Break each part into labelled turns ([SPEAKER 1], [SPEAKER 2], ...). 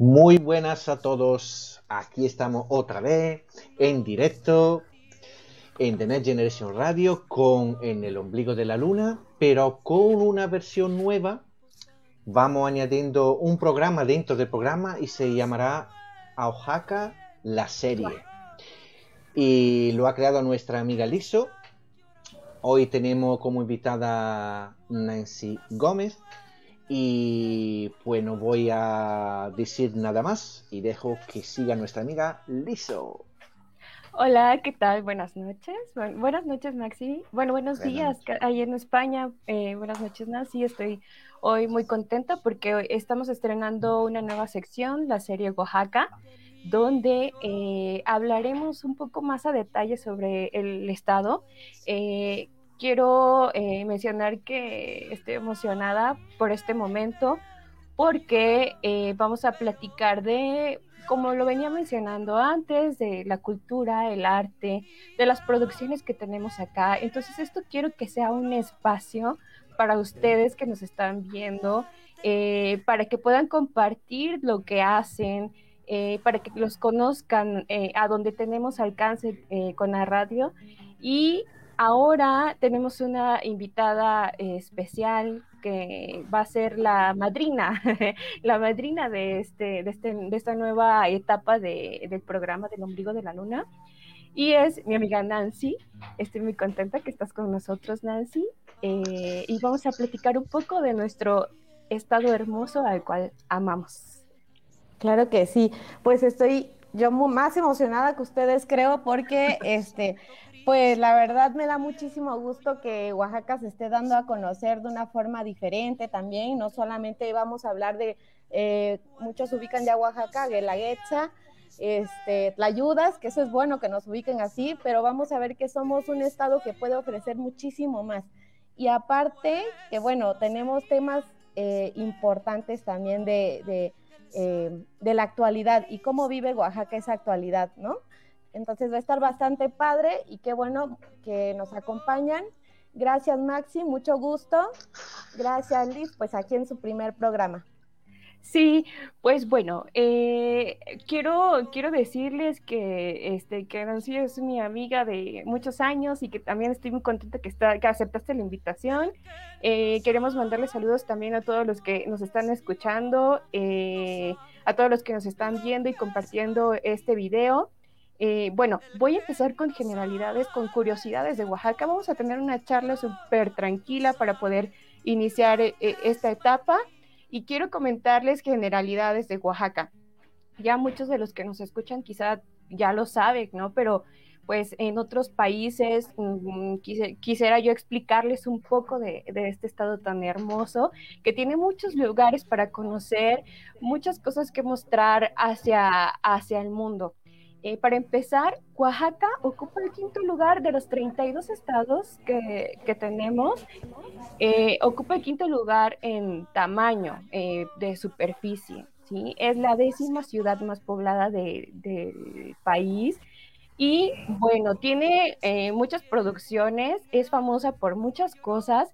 [SPEAKER 1] Muy buenas a todos. Aquí estamos otra vez en directo en The Next Generation Radio con En el ombligo de la luna, pero con una versión nueva. Vamos añadiendo un programa dentro del programa y se llamará Oaxaca la serie. Y lo ha creado nuestra amiga Liso Hoy tenemos como invitada Nancy Gómez y pues no voy a decir nada más y dejo que siga nuestra amiga Liso.
[SPEAKER 2] Hola, ¿qué tal? Buenas noches. buenas noches, Maxi. Bueno, buenos días ahí en España. Eh, buenas noches, Nancy. Estoy hoy muy contenta porque hoy estamos estrenando una nueva sección, la serie Oaxaca, donde eh, hablaremos un poco más a detalle sobre el estado. Eh, quiero eh, mencionar que estoy emocionada por este momento porque eh, vamos a platicar de, como lo venía mencionando antes, de la cultura, el arte, de las producciones que tenemos acá. Entonces esto quiero que sea un espacio para ustedes que nos están viendo, eh, para que puedan compartir lo que hacen, para que los conozcan a donde tenemos alcance con la radio y Ahora tenemos una invitada eh, especial que va a ser la madrina, la madrina de, este, de, este, de esta nueva etapa de, del programa del ombligo de la luna. Y es mi amiga Nancy. Estoy muy contenta que estás con nosotros, Nancy. Eh, y vamos a platicar un poco de nuestro estado hermoso al cual amamos.
[SPEAKER 3] Claro que sí. Pues estoy yo más emocionada que ustedes, creo, porque este, pues la verdad me da muchísimo gusto que Oaxaca se esté dando a conocer de una forma diferente también. No solamente vamos a hablar de, eh, muchos ubican ya Oaxaca, Guelaguetza, este, Tlayudas, que eso es bueno que nos ubiquen así, pero vamos a ver que somos un estado que puede ofrecer muchísimo más. Y aparte, que bueno, tenemos temas eh, importantes también de, de, eh, de la actualidad y cómo vive Oaxaca esa actualidad, ¿no? Entonces va a estar bastante padre y qué bueno que nos acompañan. Gracias Maxi, mucho gusto. Gracias Liz, pues aquí en su primer programa.
[SPEAKER 2] Sí, pues bueno, eh, quiero, quiero decirles que, este, que Nancy es mi amiga de muchos años y que también estoy muy contenta que, está, que aceptaste la invitación. Eh, queremos mandarle saludos también a todos los que nos están escuchando, eh, a todos los que nos están viendo y compartiendo este video. Eh, bueno, voy a empezar con generalidades, con curiosidades de Oaxaca. Vamos a tener una charla súper tranquila para poder iniciar eh, eh, esta etapa y quiero comentarles generalidades de Oaxaca. Ya muchos de los que nos escuchan quizá ya lo saben, ¿no? Pero pues en otros países mm, quisiera yo explicarles un poco de, de, este estado tan hermoso que tiene muchos lugares para conocer, muchas cosas que mostrar hacia, hacia el mundo. Eh, para empezar, Oaxaca ocupa el quinto lugar de los 32 estados que, que tenemos. Eh, ocupa el quinto lugar en tamaño eh, de superficie. ¿sí? Es la décima ciudad más poblada del país. Y bueno, tiene muchas producciones, es famosa por muchas cosas.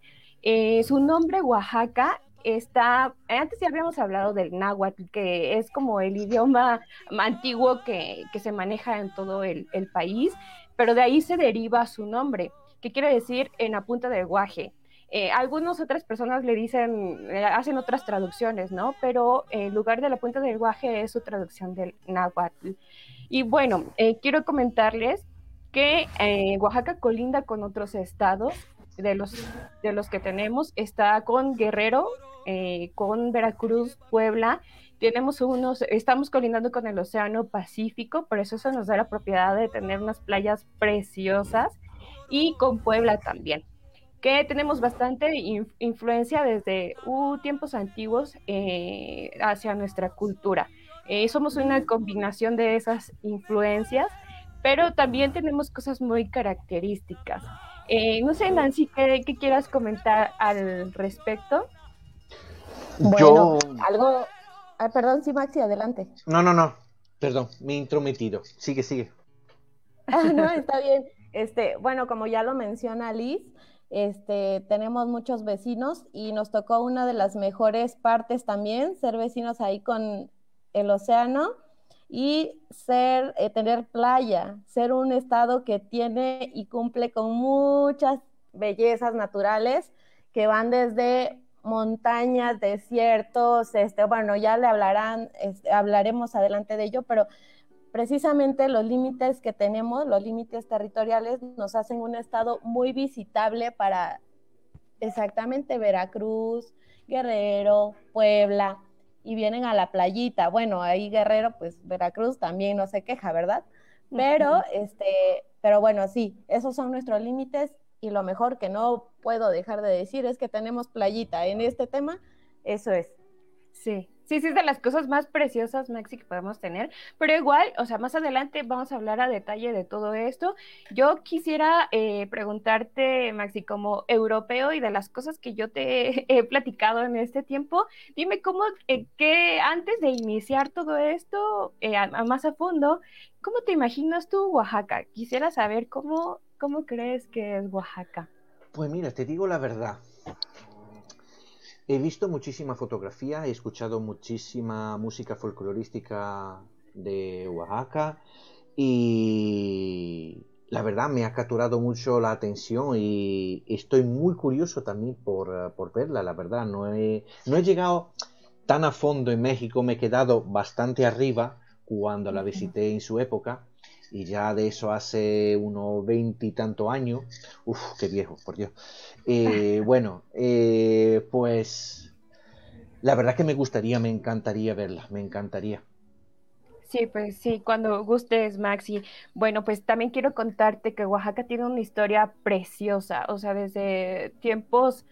[SPEAKER 2] su nombre, Oaxaca, está, antes ya habíamos hablado del náhuatl, que es como el idioma antiguo que, se maneja en todo el, país, pero de ahí se deriva su nombre, que quiere decir en la punta del guaje. Eh, algunas otras personas le dicen, eh, hacen otras traducciones, ¿no? Pero en lugar de la punta del guaje es su traducción del náhuatl. Y bueno, eh, quiero comentarles que Oaxaca colinda con otros estados de los, de los que tenemos. Está con Guerrero, eh, con Veracruz, Puebla. Tenemos unos, estamos colindando con el Océano Pacífico, por eso eso nos da la propiedad de tener unas playas preciosas y con Puebla también que tenemos bastante influencia desde uh, tiempos antiguos eh, hacia nuestra cultura. Eh, somos una combinación de esas influencias pero también tenemos cosas muy características. Eh, no sé, Nancy, ¿qué, quieras comentar al respecto?
[SPEAKER 3] Bueno, algo... perdón, sí, Maxi, adelante.
[SPEAKER 1] No, no, no, perdón, me he intrometido. Sigue, sigue.
[SPEAKER 3] Ah, no, está bien. Este, bueno, como ya lo menciona Liz, este, tenemos muchos vecinos y nos tocó una de las mejores partes también, ser vecinos ahí con el océano y ser, eh, tener playa, ser un estado que tiene y cumple con muchas bellezas naturales que van desde montañas, desiertos, este, bueno, ya le hablarán, hablaremos adelante de ello, pero precisamente los límites que tenemos, los límites territoriales, nos hacen un estado muy visitable para exactamente Veracruz, Guerrero, Puebla, y vienen a la playita. Bueno, ahí Guerrero, pues Veracruz también no se queja, ¿verdad? Pero, este, pero bueno, sí, esos son nuestros límites y lo mejor que no puedo dejar de decir es que tenemos playita en este tema, eso es.
[SPEAKER 2] Sí, Sí, sí, es de las cosas más preciosas, Maxi, que podemos tener. Pero igual, o sea, más adelante vamos a hablar a detalle de todo esto. Yo quisiera eh, preguntarte, Maxi, como europeo y de las cosas que yo te he platicado en este tiempo, dime cómo, eh, que antes de iniciar todo esto eh, más a fondo, ¿cómo te imaginas tú Oaxaca? Quisiera saber cómo, cómo crees que es Oaxaca.
[SPEAKER 1] Pues mira, te digo la verdad. He visto muchísima fotografía, he escuchado muchísima música folclorística de Oaxaca y la verdad me ha capturado mucho la atención y estoy muy curioso también por, verla, la verdad. No he, no he llegado tan a fondo en México, me he quedado bastante arriba cuando la visité en su época y ya de eso hace unos veintitantos años. Uf, qué viejo, por Dios. Eh, bueno, eh, pues la verdad que me gustaría, me encantaría verla, me encantaría.
[SPEAKER 2] Sí, pues sí, cuando gustes, Maxi. Bueno, pues también quiero contarte que Oaxaca tiene una historia preciosa, o sea, desde tiempos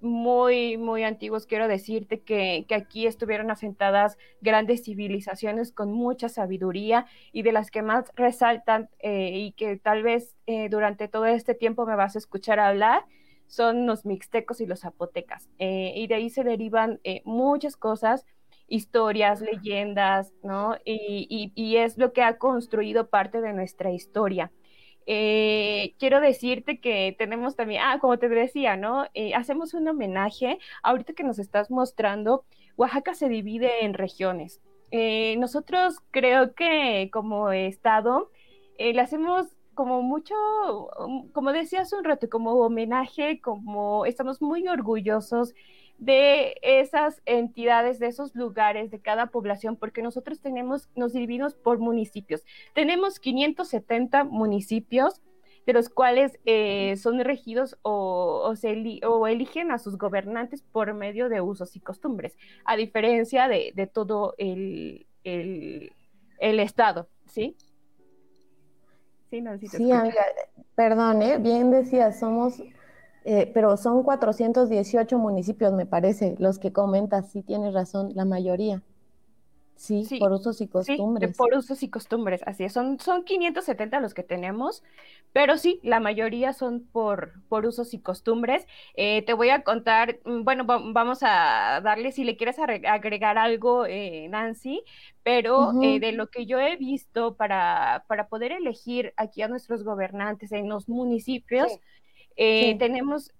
[SPEAKER 2] muy, muy antiguos, quiero decirte que, aquí estuvieron asentadas grandes civilizaciones con mucha sabiduría y de las que más resaltan eh, y que tal vez durante todo este tiempo me vas a escuchar hablar son los mixtecos y los zapotecas. Eh, y de ahí se derivan eh, muchas cosas, historias, leyendas, ¿no? Y, y, es lo que ha construido parte de nuestra historia. Eh, quiero decirte que tenemos también, ah, como te decía, ¿no? hacemos un homenaje, ahorita que nos estás mostrando, Oaxaca se divide en regiones. nosotros creo que como estado le hacemos como mucho, um, como decía hace un rato, como homenaje, como estamos muy orgullosos de esas entidades, de esos lugares, de cada población, porque nosotros tenemos, nos dividimos por municipios. Tenemos 570 municipios, de los cuales eh, son regidos o, se o, eligen a sus gobernantes por medio de usos y costumbres, a diferencia de, todo el, el, el Estado, ¿sí?
[SPEAKER 3] Sí, sí, amiga, perdón, ¿eh? bien decía, somos, eh, pero son 418 municipios, me parece, los que comentas, sí tienes razón, la mayoría. Sí, por usos y costumbres.
[SPEAKER 2] Sí, por usos y costumbres, así es. Son, son 570 los que tenemos, pero sí, la mayoría son por, por usos y costumbres. Eh, te voy a contar, mm, bueno, vamos a darle, si le quieres agregar algo, eh, Nancy, pero eh, de lo que yo he visto para, para poder elegir aquí a nuestros gobernantes en los municipios, tenemos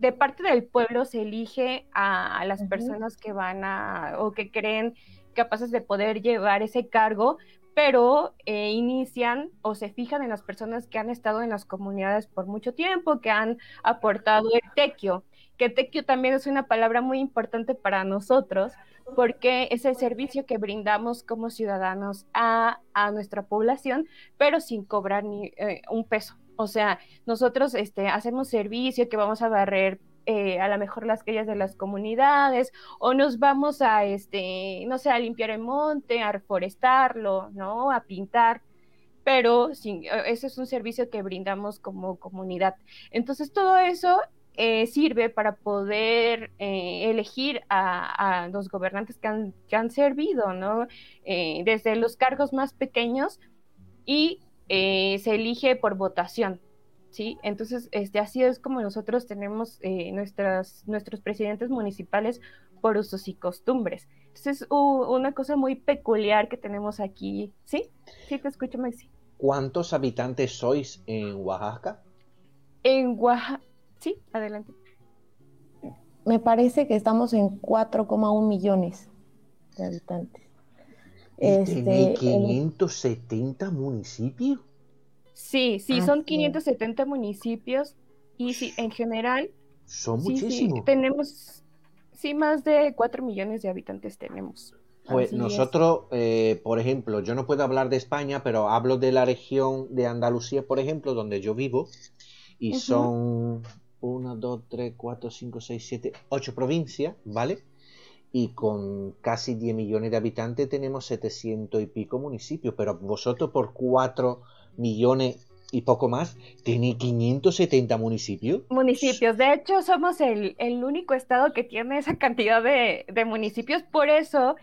[SPEAKER 2] de parte del pueblo se elige a, las personas que van a o que creen capaces de poder llevar ese cargo, pero eh, inician o se fijan en las personas que han estado en las comunidades por mucho tiempo, que han aportado el tequio, que tequio también es una palabra muy importante para nosotros, porque es el servicio que brindamos como ciudadanos a, nuestra población, pero sin cobrar ni eh, un peso. O sea, nosotros este, hacemos servicio que vamos a barrer eh, a lo mejor las calles de las comunidades o nos vamos a, este, no sé, limpiar el monte, a reforestarlo, ¿no? A pintar pero eh, ese es un servicio que brindamos como comunidad. Entonces, todo eso eh, sirve para poder elegir a, los gobernantes que han, que han servido, ¿no? desde los cargos más pequeños y eh, se elige por votación. ¿sí? Entonces, este, así es como nosotros tenemos eh, nuestras, nuestros presidentes municipales por usos y costumbres. Entonces, es una cosa muy peculiar que tenemos aquí. ¿Sí? Sí, te escucho, Maxi.
[SPEAKER 1] ¿Cuántos habitantes sois en Oaxaca?
[SPEAKER 2] En Oaxaca. Sí, adelante.
[SPEAKER 3] Me parece que estamos en 4,1 millones de habitantes.
[SPEAKER 1] Este, 570 municipios?
[SPEAKER 2] Sí, sí, son 570 municipios y sí, en general.
[SPEAKER 1] Son muchísimos.
[SPEAKER 2] tenemos, sí, más de 4 millones de habitantes tenemos.
[SPEAKER 1] Pues nosotros, eh, por ejemplo, yo no puedo hablar de España, pero hablo de la región de Andalucía, por ejemplo, donde yo vivo, y son 1, 2, 3, 4, 5, 6, 7, 8 provincias, ¿vale? Y con casi 10 millones de habitantes tenemos 700 y pico municipios, pero vosotros por 4 millones y poco más, tiene 570 municipios.
[SPEAKER 2] Municipios, de hecho somos el, único estado que tiene esa cantidad de, municipios, por eso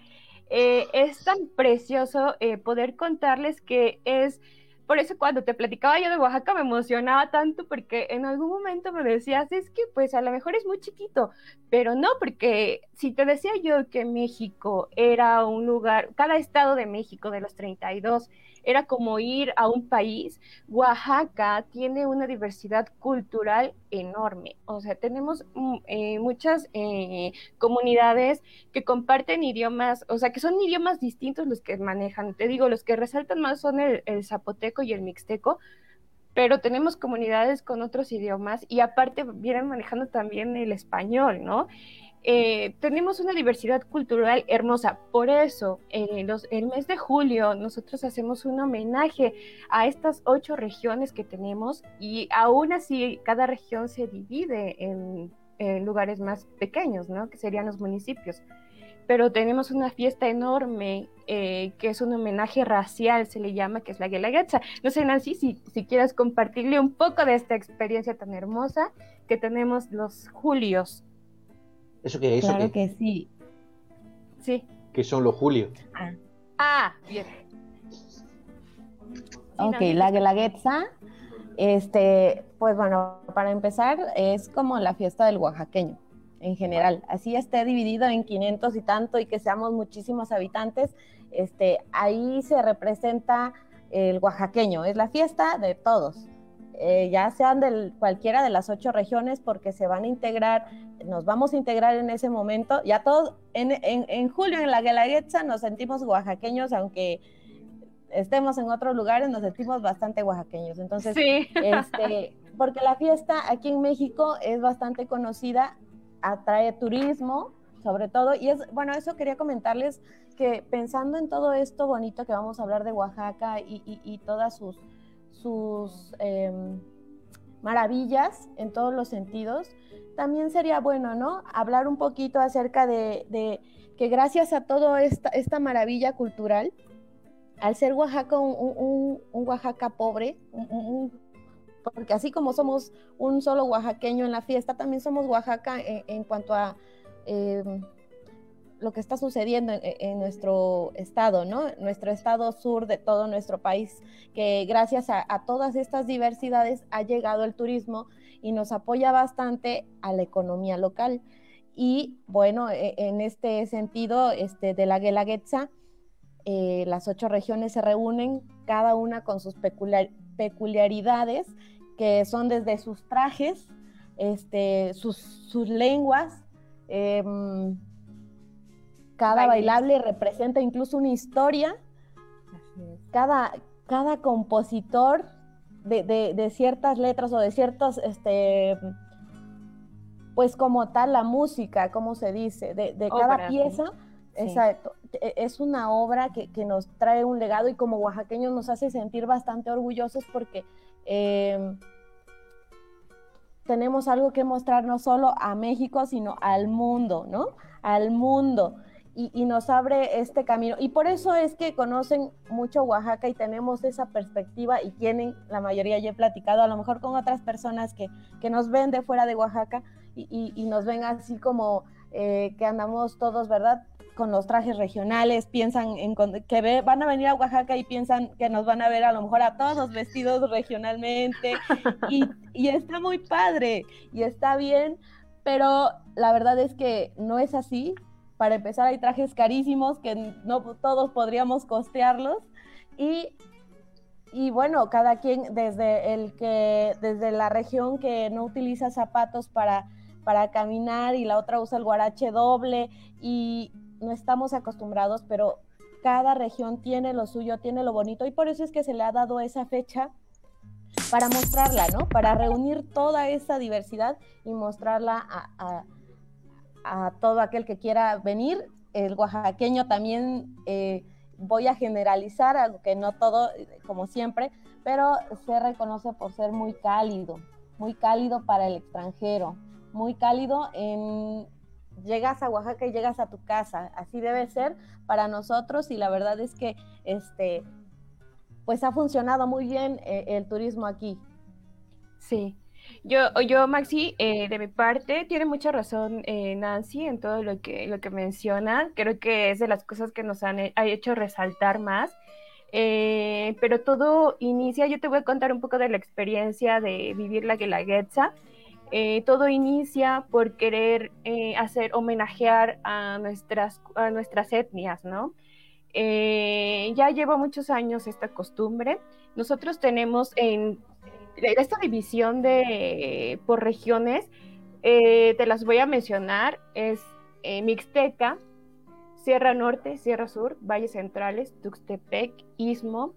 [SPEAKER 2] eh, es tan precioso eh, poder contarles que es por eso cuando te platicaba yo de Oaxaca me emocionaba tanto porque en algún momento me decías, es que pues a lo mejor es muy chiquito, pero no, porque si te decía yo que México era un lugar, cada estado de México de los 32 era como ir a un país. Oaxaca tiene una diversidad cultural enorme, o sea, tenemos mm, eh, muchas eh, comunidades que comparten idiomas, o sea, que son idiomas distintos los que manejan. Te digo, los que resaltan más son el, el zapoteco y el mixteco, pero tenemos comunidades con otros idiomas y aparte vienen manejando también el español, ¿no? Eh, tenemos una diversidad cultural hermosa. Por eso, en el mes de julio, nosotros hacemos un homenaje a estas ocho regiones que tenemos y aún así cada región se divide en, lugares más pequeños, ¿no? Que serían los municipios. Pero tenemos una fiesta enorme eh, que es un homenaje racial, se le llama, que es la Guelaguetza. No sé, Nancy, si, si compartirle un poco de esta experiencia tan hermosa que tenemos los julios
[SPEAKER 1] ¿Eso qué es?
[SPEAKER 3] Claro que sí.
[SPEAKER 2] Sí.
[SPEAKER 1] ¿Qué son los julios?
[SPEAKER 2] Ah, ah bien.
[SPEAKER 3] ok, la Guelaguetza, este, pues bueno, para empezar, es como la fiesta del oaxaqueño en general. Así esté dividido en 500 y tanto y que seamos muchísimos habitantes, este, ahí se representa el oaxaqueño, es la fiesta de todos. Eh, ya sean de cualquiera de las ocho regiones, porque se van a integrar, nos vamos a integrar en ese momento. Ya todos, en, julio en la Guelaguetza nos sentimos oaxaqueños, aunque estemos en otros lugares, nos sentimos bastante oaxaqueños. Entonces, este, porque la fiesta aquí en México es bastante conocida, atrae turismo, sobre todo, y es, bueno, eso quería comentarles que pensando en todo esto bonito que vamos a hablar de Oaxaca y todas sus sus em, maravillas en todos los sentidos, también sería bueno, ¿no? Hablar un poquito acerca de, que gracias a toda esta, esta, maravilla cultural, al ser Oaxaca un, Oaxaca pobre, porque así como somos un solo oaxaqueño en la fiesta, también somos Oaxaca en, cuanto a em, lo que está sucediendo en, nuestro estado, ¿no? Nuestro estado sur de todo nuestro país, que gracias a, todas estas diversidades ha llegado el turismo y nos apoya bastante a la economía local. Y bueno, e, en este sentido, este, de la Guelaguetza, eh, las ocho regiones se reúnen, cada una con sus peculiaridades, que son desde sus trajes, este, sus, sus lenguas, em, cada bailable representa incluso una historia. Cada, cada compositor de, ciertas letras o de ciertos, este, pues como tal la música, como se dice, de, cada pieza, exacto, e, es una obra que, nos trae un legado y como oaxaqueños nos hace sentir bastante orgullosos porque em, tenemos algo que mostrar no solo a México, sino al mundo, ¿no? Al mundo y, nos abre este camino. Y por eso es que conocen mucho Oaxaca y tenemos esa perspectiva y tienen, la mayoría ya he platicado, a lo mejor con otras personas que, que nos ven de fuera de Oaxaca y, y nos ven así como eh, que andamos todos, ¿verdad? con los trajes regionales, piensan en que van a venir a Oaxaca y piensan que nos van a ver a lo mejor a todos vestidos regionalmente y, y está muy padre y está bien, pero la verdad es que no es así. Para empezar hay trajes carísimos que no todos podríamos costearlos y y bueno, cada quien desde el que desde la región que no utiliza zapatos para para caminar y la otra usa el guarache doble y no estamos acostumbrados, pero cada región tiene lo suyo, tiene lo bonito y por eso es que se le ha dado esa fecha para mostrarla, ¿no? Para reunir toda esa diversidad y mostrarla a, todo aquel que quiera venir. El oaxaqueño también, eh, voy a generalizar, algo que no todo, como siempre, pero se reconoce por ser muy cálido, muy cálido para el extranjero, muy cálido en llegas a Oaxaca y llegas a tu casa. Así debe ser para nosotros y la verdad es que este pues ha funcionado muy bien eh, el turismo aquí.
[SPEAKER 2] Sí. Yo, yo Maxi, eh, de mi parte, tiene mucha razón eh, Nancy en todo lo que, lo que menciona. Creo que es de las cosas que nos han ha hecho resaltar más. pero todo inicia, yo te voy a contar un poco de la experiencia de vivir la Guelaguetza. Eh, todo inicia por querer eh, hacer homenajear a nuestras, a nuestras etnias, ¿no? Eh, ya lleva muchos años esta costumbre. Nosotros tenemos en esta división de por regiones, te las voy a mencionar, es Mixteca, Sierra Norte, Sierra Sur, Valles Centrales, Tuxtepec, Istmo,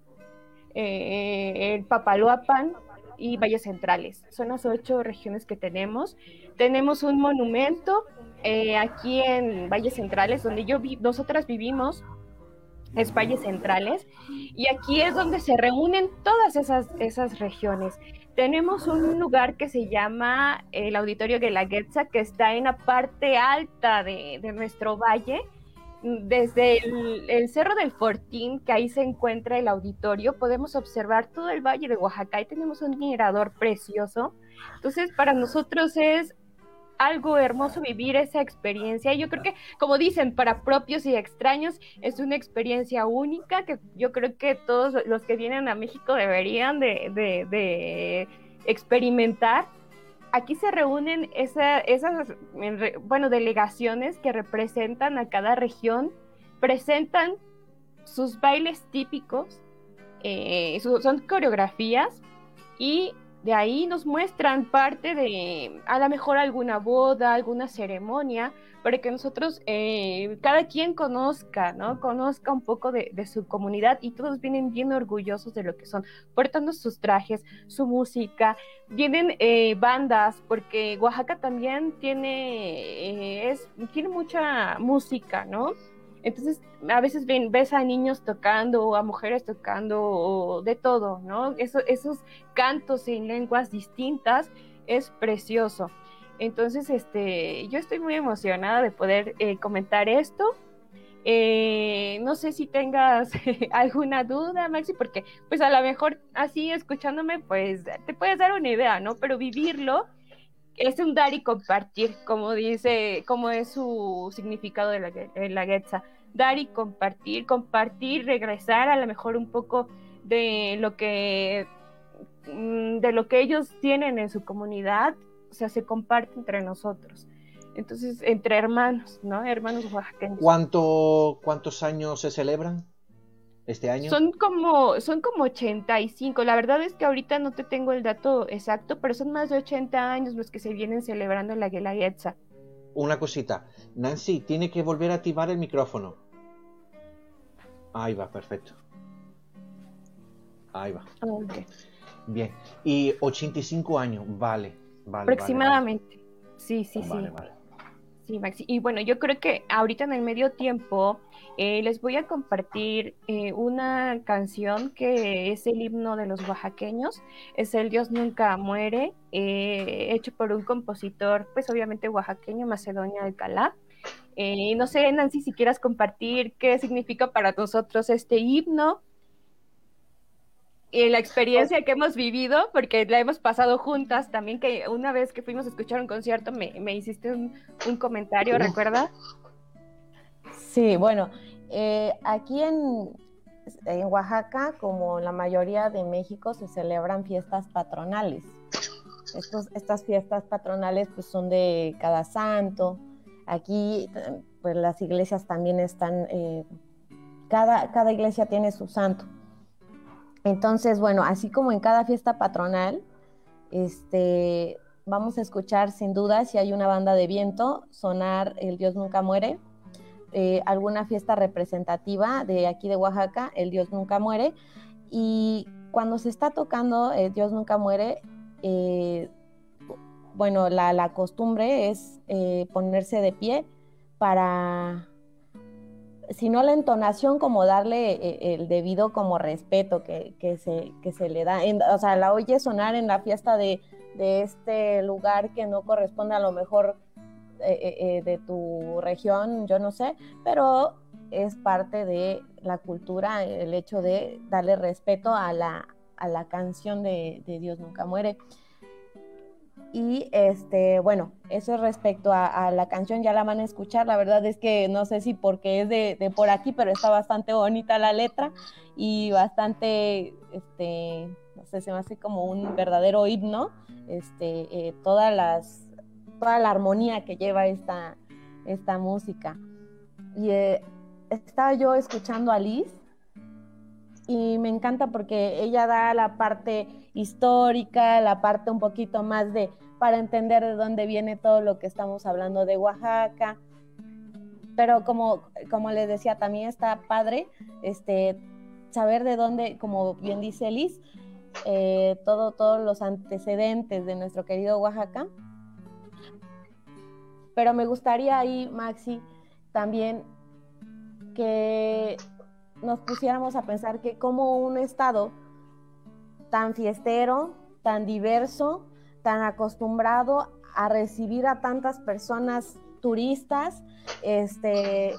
[SPEAKER 2] el Papaloapan, y Valles Centrales. Son las ocho regiones que tenemos. Tenemos un monumento eh, aquí en Valles Centrales, donde yo vi, nosotras vivimos, es Valles Centrales, y aquí es donde se reúnen todas esas, esas regiones. Tenemos un lugar que se llama el Auditorio Guelaguetza, que está en la parte alta de, de nuestro valle, desde el, Cerro del Fortín, que ahí se encuentra el auditorio, podemos observar todo el valle de Oaxaca y tenemos un mirador precioso. Entonces, para nosotros es algo hermoso vivir esa experiencia. Yo creo que, como dicen, para propios y extraños es una experiencia única que yo creo que todos los que vienen a México deberían de experimentar aquí se reúnen esas, bueno, delegaciones que representan a cada región, presentan sus bailes típicos, eh, son coreografías y de ahí nos muestran parte de, a lo mejor alguna boda, alguna ceremonia, para que nosotros, eh, cada quien conozca, ¿no? Conozca un poco de, su comunidad y todos vienen bien orgullosos de lo que son, portando sus trajes, su música, vienen eh, bandas, porque Oaxaca también tiene, eh, es, tiene mucha música, ¿no? Entonces, a veces ven, ves a niños tocando o a mujeres tocando de todo, ¿no? esos cantos en lenguas distintas es precioso. Entonces, este, yo estoy muy emocionada de poder eh, comentar esto. Eh, no sé si tengas alguna duda, Maxi, porque pues a lo mejor así escuchándome, pues te puedes dar una idea, ¿no? Pero vivirlo es un dar y compartir, como dice, como es su significado de la, de la. Dar y compartir, compartir, regresar a lo mejor un poco de lo que mm, de lo que ellos tienen en su comunidad o sea, se comparte entre nosotros. Entonces, entre hermanos, ¿no? Hermanos.
[SPEAKER 1] ¿Cuánto, ¿Cuántos años se celebran este año?
[SPEAKER 2] Son como, son como 85. La verdad es que ahorita no te tengo el dato exacto, pero son más de 80 años los que se vienen celebrando la Guelaguetza.
[SPEAKER 1] Una cosita. Nancy, tiene que volver a activar el micrófono. Ahí va, perfecto. Ahí va.
[SPEAKER 2] Okay.
[SPEAKER 1] Bien. Y 85 años, vale
[SPEAKER 2] aproximadamente. Sí, sí, sí. Maxi. Y bueno, yo creo que ahorita en el medio tiempo eh, les voy a compartir eh, una canción que es el himno de los oaxaqueños. Es el Dios nunca muere, eh, hecho por un compositor, pues obviamente oaxaqueño, Macedonia Alcalá. no sé, Nancy, si quieras compartir qué significa para nosotros este himno y la experiencia que hemos vivido, porque la hemos pasado juntas también, que una vez que fuimos a escuchar un concierto me, hiciste un, comentario, ¿recuerdas?
[SPEAKER 3] Sí, bueno, eh, aquí en, en Oaxaca, como en la mayoría de México, se celebran fiestas patronales. Estos, estas fiestas patronales pues son de cada santo. Aquí pues las iglesias también están, eh, cada, cada iglesia tiene su santo. Entonces, bueno, así como en cada fiesta patronal, este, vamos a escuchar sin duda si hay una banda de viento, sonar El Dios Nunca Muere, eh, alguna fiesta representativa de aquí de Oaxaca, El Dios Nunca Muere, y cuando se está tocando El Dios Nunca Muere, eh, bueno, la, costumbre es eh, ponerse de pie para, si no la entonación, como darle el debido como respeto que, se, que se le da. o sea, la oye sonar en la fiesta de, de este lugar que no corresponde a lo mejor eh, de tu región, yo no sé, pero es parte de la cultura el hecho de darle respeto a la, a la canción de, Dios Nunca Muere. Y este, bueno, eso es respecto a, la canción, ya la van a escuchar. La verdad es que no sé si porque es de, por aquí, pero está bastante bonita la letra y bastante, este, no sé, se me hace como un verdadero himno. Este, eh, todas las, toda la armonía que lleva esta, esta música. Y eh, estaba yo escuchando a Liz y me encanta porque ella da la parte histórica, la parte un poquito más de para entender de dónde viene todo lo que estamos hablando de Oaxaca. Pero como, como les decía, también está padre este, saber de dónde, como bien dice Liz, eh, todo, todos los antecedentes de nuestro querido Oaxaca. Pero me gustaría ahí, Maxi, también que nos pusiéramos a pensar que como un estado tan fiestero, tan diverso, tan acostumbrado a recibir a tantas personas turistas, este,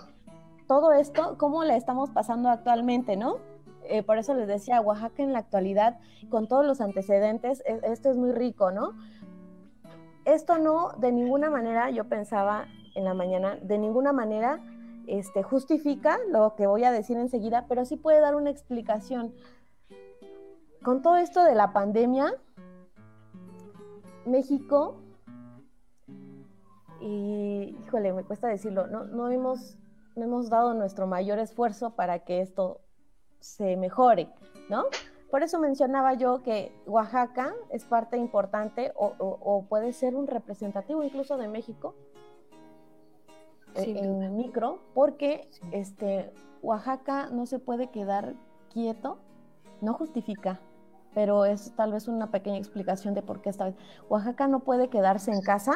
[SPEAKER 3] todo esto, ¿cómo le estamos pasando actualmente, no? Eh, por eso les decía, Oaxaca en la actualidad, con todos los antecedentes, e, esto es muy rico, ¿no? Esto no, de ninguna manera, yo pensaba en la mañana, de ninguna manera este, justifica lo que voy a decir enseguida, pero sí puede dar una explicación. Con todo esto de la pandemia, México, y híjole, me cuesta decirlo, no, no, hemos, no hemos dado nuestro mayor esfuerzo para que esto se mejore, ¿no? Por eso mencionaba yo que Oaxaca es parte importante o puede ser un representativo incluso de México en micro, porque este, Oaxaca no se puede quedar quieto, no justifica, pero es tal vez una pequeña explicación de por qué esta vez. Oaxaca no puede quedarse en casa,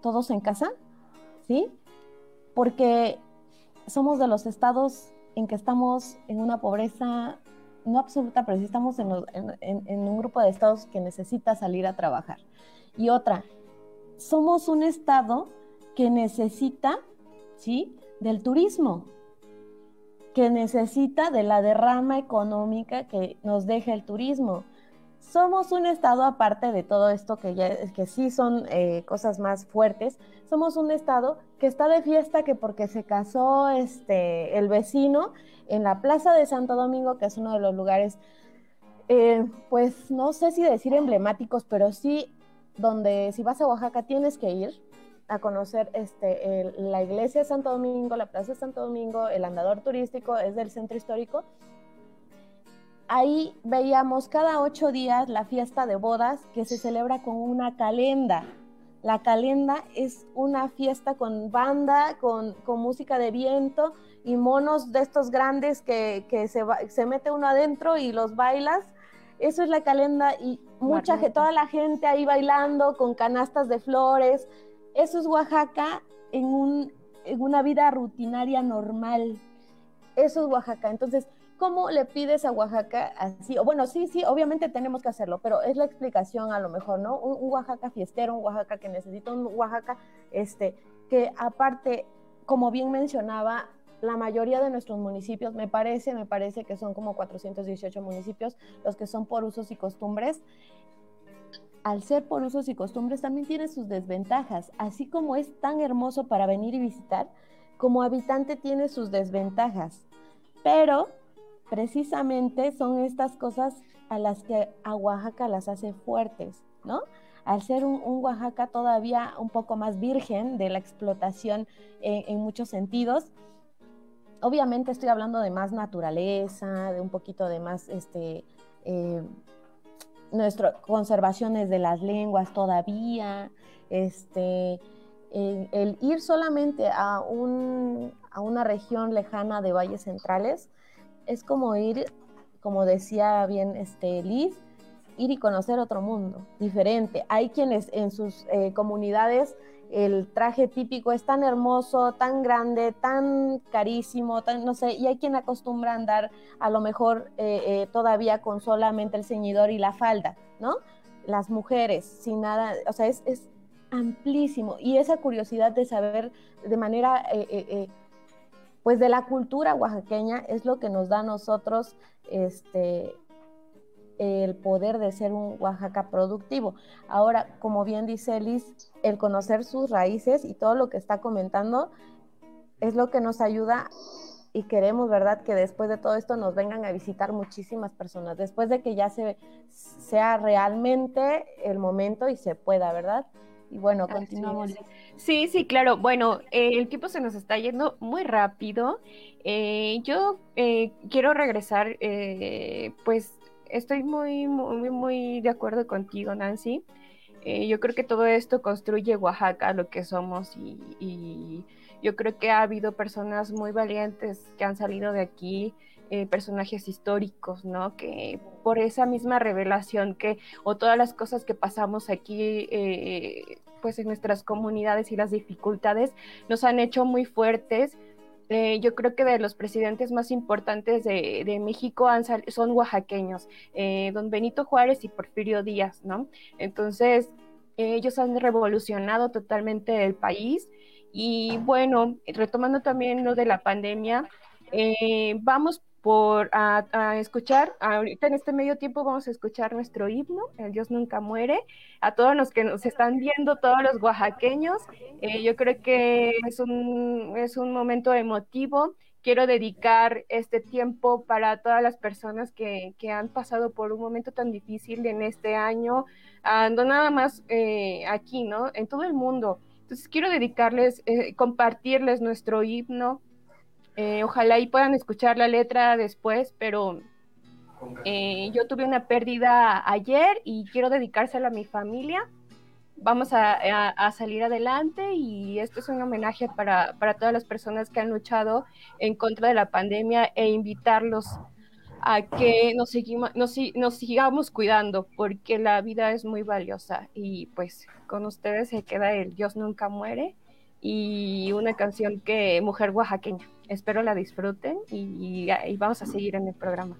[SPEAKER 3] todos en casa, ¿sí? Porque somos de los estados en que estamos en una pobreza no absoluta, pero sí estamos en, en un grupo de estados que necesita salir a trabajar. Y otra, somos un estado que necesita, ¿sí? Del turismo, que necesita de la derrama económica que nos deja el turismo. Somos un estado aparte de todo esto que, ya, que sí son eh, cosas más fuertes. Somos un estado que está de fiesta que porque se casó este, el vecino en la Plaza de Santo Domingo, que es uno de los lugares, eh, pues no sé si decir emblemáticos, pero sí donde si vas a Oaxaca tienes que ir a conocer este, la iglesia de Santo Domingo, la plaza de Santo Domingo, el andador turístico es del centro histórico. Ahí veíamos cada ocho días la fiesta de bodas que se celebra con una calenda. La calenda es una fiesta con banda, con, música de viento y monos de estos grandes que, se, se mete uno adentro y los bailas. Eso es la calenda y mucha, toda la gente ahí bailando con canastas de flores, eso es Oaxaca en, un, en una vida rutinaria normal. Eso es Oaxaca. Entonces, ¿cómo le pides a Oaxaca así? Bueno, sí, sí, obviamente tenemos que hacerlo, pero es la explicación a lo mejor, ¿no? Un, Oaxaca fiestero, un Oaxaca que necesita un Oaxaca, este, que aparte, como bien mencionaba, la mayoría de nuestros municipios, me parece, me parece que son como 418 municipios, los que son por usos y costumbres, al ser por usos y costumbres también tiene sus desventajas, así como es tan hermoso para venir y visitar, como habitante tiene sus desventajas, pero precisamente son estas cosas a las que a Oaxaca las hace fuertes, ¿no? Al ser un, Oaxaca todavía un poco más virgen de la explotación en, muchos sentidos, obviamente estoy hablando de más naturaleza, de un poquito de más, este, eh, nuestras conservaciones de las lenguas todavía, este, el, ir solamente a, un, a una región lejana de valles centrales es como ir, como decía bien este, Liz, ir y conocer otro mundo diferente. Hay quienes en sus eh, comunidades el traje típico es tan hermoso, tan grande, tan carísimo, tan, no sé, y hay quien acostumbra a andar a lo mejor eh, eh, todavía con solamente el ceñidor y la falda, ¿no? Las mujeres, sin nada, o sea, es, es amplísimo y esa curiosidad de saber de manera, pues de la cultura oaxaqueña es lo que nos da a nosotros, este, el poder de ser un Oaxaca productivo. Ahora, como bien dice Liz, el conocer sus raíces y todo lo que está comentando es lo que nos ayuda y queremos, ¿verdad?, que después de todo esto nos vengan a visitar muchísimas personas, después de que ya se, sea realmente el momento y se pueda, ¿verdad? Y bueno, continuamos.
[SPEAKER 2] Sí, sí, claro. Bueno, el tiempo se nos está yendo muy rápido. Eh, yo eh, quiero regresar, eh, pues estoy muy, muy, muy de acuerdo contigo, Nancy. Eh, yo creo que todo esto construye Oaxaca, lo que somos, y, yo creo que ha habido personas muy valientes que han salido de aquí, eh, personajes históricos, ¿no? Que por esa misma revelación que, o todas las cosas que pasamos aquí, eh, pues en nuestras comunidades y las dificultades, nos han hecho muy fuertes, eh, yo creo que de los presidentes más importantes de, México son oaxaqueños, eh, don Benito Juárez y Porfirio Díaz, ¿no? Entonces, ellos han revolucionado totalmente el país. Y bueno, retomando también lo de la pandemia, eh, vamos por a, escuchar, ahorita en este medio tiempo vamos a escuchar nuestro himno, El Dios nunca muere, a todos los que nos están viendo, todos los oaxaqueños, eh, yo creo que es un, es un momento emotivo, quiero dedicar este tiempo para todas las personas que, que han pasado por un momento tan difícil en este año, no nada más eh, aquí, ¿no? En todo el mundo. Entonces quiero dedicarles, eh, compartirles nuestro himno, eh, ojalá y puedan escuchar la letra después, pero eh, yo tuve una pérdida ayer y quiero dedicársela a mi familia. Vamos a, salir adelante y esto es un homenaje para, todas las personas que han luchado en contra de la pandemia e invitarlos a que nos, nos, nos sigamos cuidando porque la vida es muy valiosa y pues con ustedes se queda el Dios nunca muere y una canción que Mujer Oaxaqueña. Espero la disfruten y, y vamos a seguir en el programa.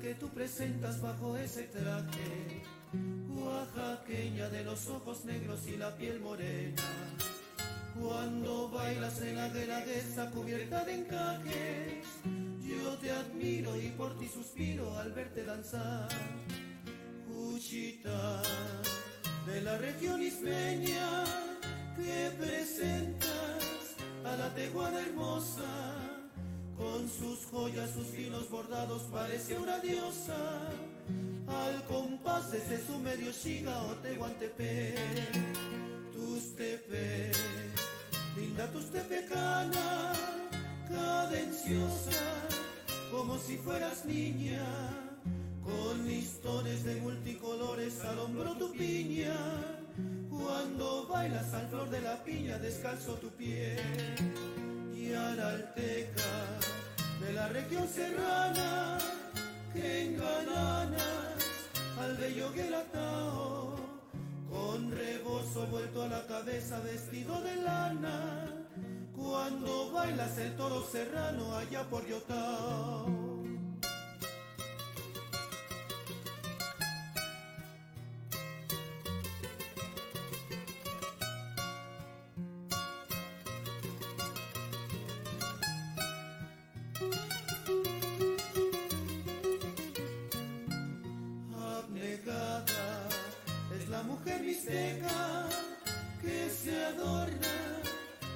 [SPEAKER 4] Que tú presentas bajo ese traje, oaxaqueña de los ojos negros y la piel morena. Cuando bailas en la guelaguesa cubierta de encajes, yo te admiro y por ti suspiro al verte danzar. Cuchita de la región ismeña que presentas a la teguada hermosa con sus joyas, sus finos bordados parece una diosa. Al compás de su medio shiga o tehuantepe, tus tepe, linda tus tepecana, cadenciosa, como si fueras niña, con listones de multicolores al hombro tu piña, cuando bailas al flor de la piña descalzo tu pie y a la alteca de la región serrana que engananas al bello guelatao con rebozo vuelto a la cabeza vestido de lana cuando bailas el toro serrano allá por Yotao.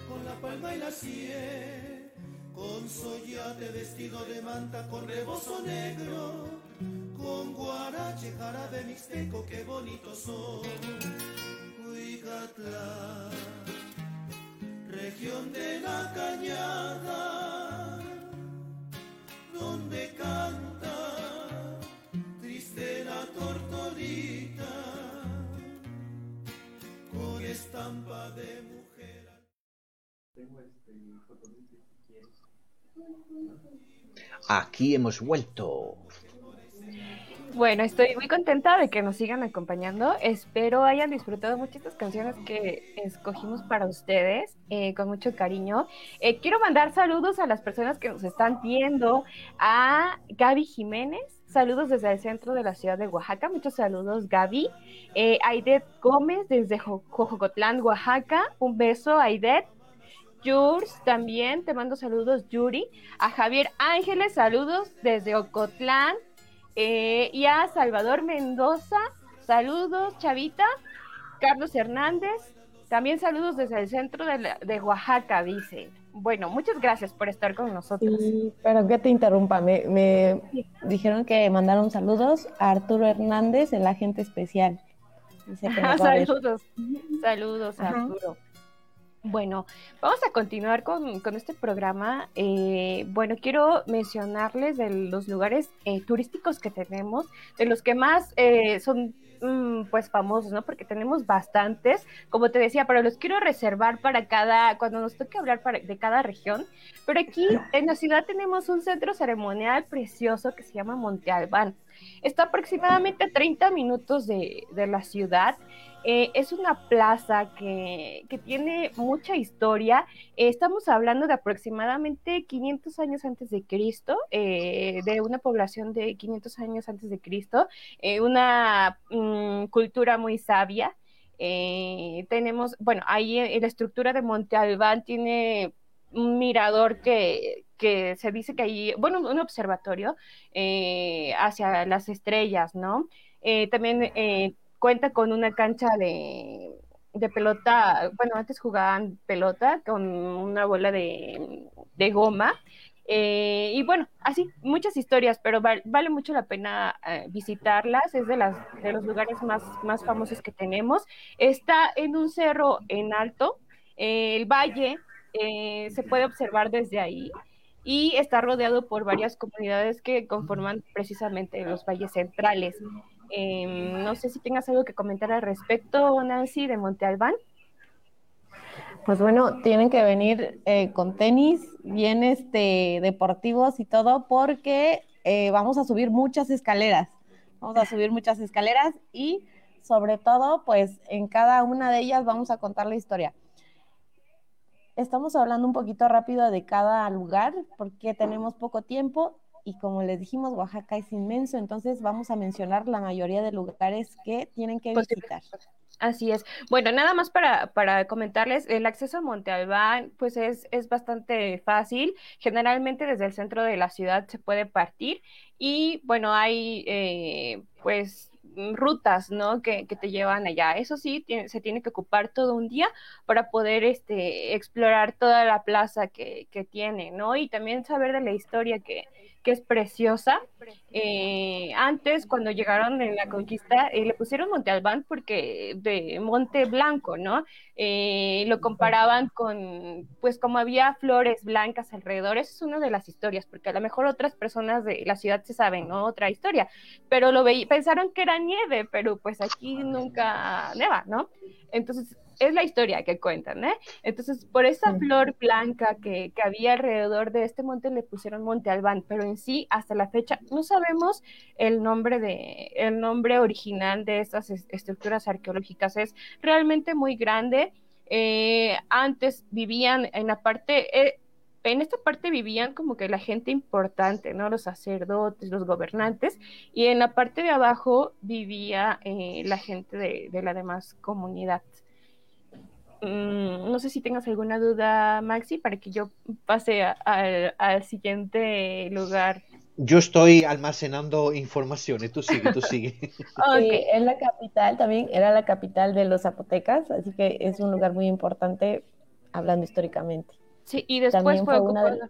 [SPEAKER 4] Con la palma y la sien, con soyate vestido de manta con rebozo negro, con guarache jarabe mixteco, qué bonito son. Huicatlán, región de la cañada, estampa de mujer.
[SPEAKER 1] Aquí hemos vuelto.
[SPEAKER 2] Bueno, estoy muy contenta de que nos sigan acompañando. Espero hayan disfrutado muchas estas canciones que escogimos para ustedes eh, con mucho cariño. Eh, quiero mandar saludos a las personas que nos están viendo, a Gaby Jiménez. Saludos desde el centro de la ciudad de Oaxaca. Muchos saludos, Gaby. Eh, Aidet Gómez desde Jo- Jojocotlán, Oaxaca. Un beso, Aidet. Jurs también, te mando saludos, Yuri. A Javier Ángeles, saludos desde Ocotlán. Eh, y a Salvador Mendoza, saludos, Chavita. Carlos Hernández, también saludos desde el centro de, de Oaxaca, dice. Bueno, muchas gracias por estar con nosotros.
[SPEAKER 3] Sí, pero que te interrumpa, me, me
[SPEAKER 2] Sí.
[SPEAKER 3] dijeron que mandaron saludos a Arturo Hernández, el agente especial. Dice que
[SPEAKER 2] saludos, saludos. Arturo. Bueno, vamos a continuar con, con este programa. Eh, bueno, quiero mencionarles de los lugares eh, turísticos que tenemos, de los que más eh, son pues famosos, ¿no? Porque tenemos bastantes, como te decía, pero los quiero reservar para cada, cuando nos toque hablar para- de cada región. Pero aquí en la ciudad tenemos un centro ceremonial precioso que se llama Monte Albán. Está aproximadamente a 30 minutos de, de la ciudad. Eh, es una plaza que, que tiene mucha historia. Eh, estamos hablando de aproximadamente 500 años antes de Cristo, eh, de una población de 500 años antes de Cristo, una mm, cultura muy sabia. Tenemos, bueno, ahí en la estructura de Monte Albán tiene un mirador que, que se dice que ahí, bueno, un observatorio hacia las estrellas, ¿no? También eh, cuenta con una cancha de, de pelota, bueno, antes jugaban pelota con una bola de, de goma. Eh, y bueno, así, muchas historias, pero val- vale mucho la pena eh, visitarlas, es de, las, de los lugares más, más famosos que tenemos. Está en un cerro en alto, eh, el valle se puede observar desde ahí y está rodeado por varias comunidades que conforman precisamente los valles centrales. Eh, no sé si tengas algo que comentar al respecto, Nancy, de Monte Albán.
[SPEAKER 3] Pues bueno, tienen que venir eh, con tenis bien este, deportivos y todo porque eh, vamos a subir muchas escaleras. Vamos a subir muchas escaleras y sobre todo, pues en cada una de ellas vamos a contar la historia. Estamos hablando un poquito rápido de cada lugar porque tenemos poco tiempo y como les dijimos, Oaxaca es inmenso, entonces vamos a mencionar la mayoría de lugares que tienen que visitar.
[SPEAKER 2] Así es. Bueno, nada más para, para comentarles, el acceso a Monte Albán pues es, es bastante fácil. Generalmente desde el centro de la ciudad se puede partir y bueno, hay eh, pues rutas, ¿no? Que, que, te llevan allá. Eso sí, se tiene que ocupar todo un día para poder este, explorar toda la plaza que, que tiene, ¿no? Y también saber de la historia que, que es preciosa. Eh, antes, cuando llegaron en la conquista, eh, le pusieron Monte Albán porque de Monte Blanco, ¿no? Eh, lo comparaban con, pues como había flores blancas alrededor, esa es una de las historias, porque a lo mejor otras personas de la ciudad se saben, ¿no? Otra historia, pero lo pensaron que era nieve, pero pues aquí nunca neva, ¿no? Entonces, es la historia que cuentan, ¿eh? Entonces, por esa flor blanca que, que, había alrededor de este monte le pusieron Monte Albán, pero en sí, hasta la fecha, no sabemos el nombre de, el nombre original de estas estructuras arqueológicas. Es realmente muy grande. Eh, antes vivían en la parte, eh, en esta parte vivían como que la gente importante, ¿no? Los sacerdotes, los gobernantes, y en la parte de abajo vivía eh, la gente de, de la demás comunidad. Mm, no sé si tengas alguna duda, Maxi, para que yo pase al siguiente lugar.
[SPEAKER 1] Yo estoy almacenando informaciones, tú sigue, tú sigue.
[SPEAKER 3] sí, es la capital también, era la capital de los zapotecas, así que es un lugar muy importante hablando históricamente.
[SPEAKER 2] Sí, y después fue, una de...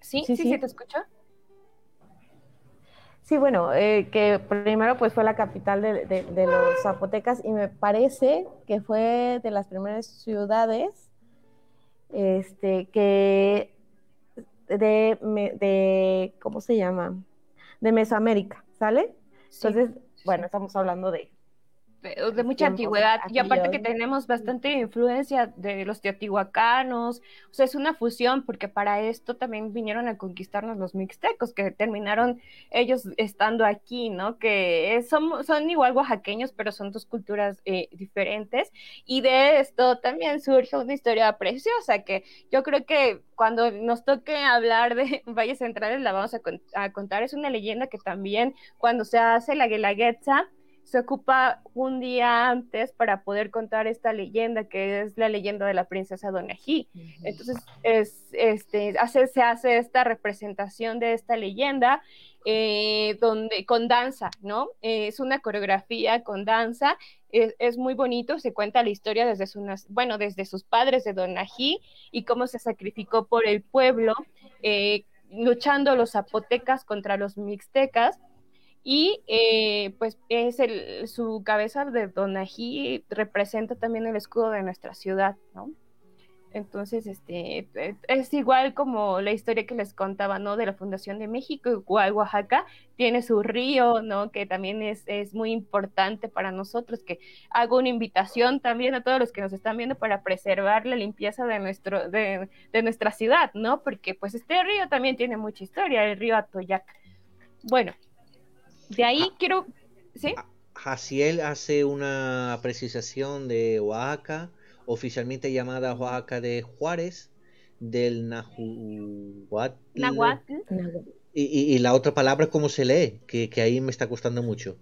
[SPEAKER 2] ¿Sí? ¿Sí, sí, sí, te escucho?
[SPEAKER 3] Sí, bueno, eh, que primero pues fue la capital de, los zapotecas y me parece que fue de las primeras ciudades este, que de, de, ¿cómo se llama? De Mesoamérica, ¿sale? Entonces, bueno, estamos hablando de
[SPEAKER 2] de mucha antigüedad y aparte que tenemos bastante influencia de los teotihuacanos, o sea, es una fusión porque para esto también vinieron a conquistarnos los mixtecos que terminaron ellos estando aquí, ¿no? Que son, son igual oaxaqueños, pero son dos culturas eh, diferentes y de esto también surge una historia preciosa que yo creo que cuando nos toque hablar de Valles Centrales la vamos a, a contar, es una leyenda que también cuando se hace la Guelaguetza, se ocupa un día antes para poder contar esta leyenda, que es la leyenda de la princesa Donají. Entonces, es, este, hace, se hace esta representación de esta leyenda eh, donde, con danza, ¿no? es una coreografía con danza, es, muy bonito, se cuenta la historia desde, su, bueno, desde sus padres de Donají y cómo se sacrificó por el pueblo, eh, luchando los zapotecas contra los mixtecas y eh, pues es el, su cabeza de Donají representa también el escudo de nuestra ciudad, ¿no? Entonces, este, e, es igual como la historia que les contaba, ¿no? De la Fundación de México, igual Oaxaca tiene su río, ¿no? Que también es, es muy importante para nosotros, que hago una invitación también a todos los que nos están viendo para preservar la limpieza de, nuestro, de, de nuestra ciudad, ¿no? Porque pues este río también tiene mucha historia, el río Atoyac. Bueno, de ahí quiero. ¿Sí?
[SPEAKER 1] Jaciel hace una precisación de Oaxaca, oficialmente llamada Oaxaca de Juárez, del Nahuatl.
[SPEAKER 2] Nahuatl.
[SPEAKER 1] Y, y, la otra palabra, ¿cómo se lee? Que, que ahí me está costando mucho.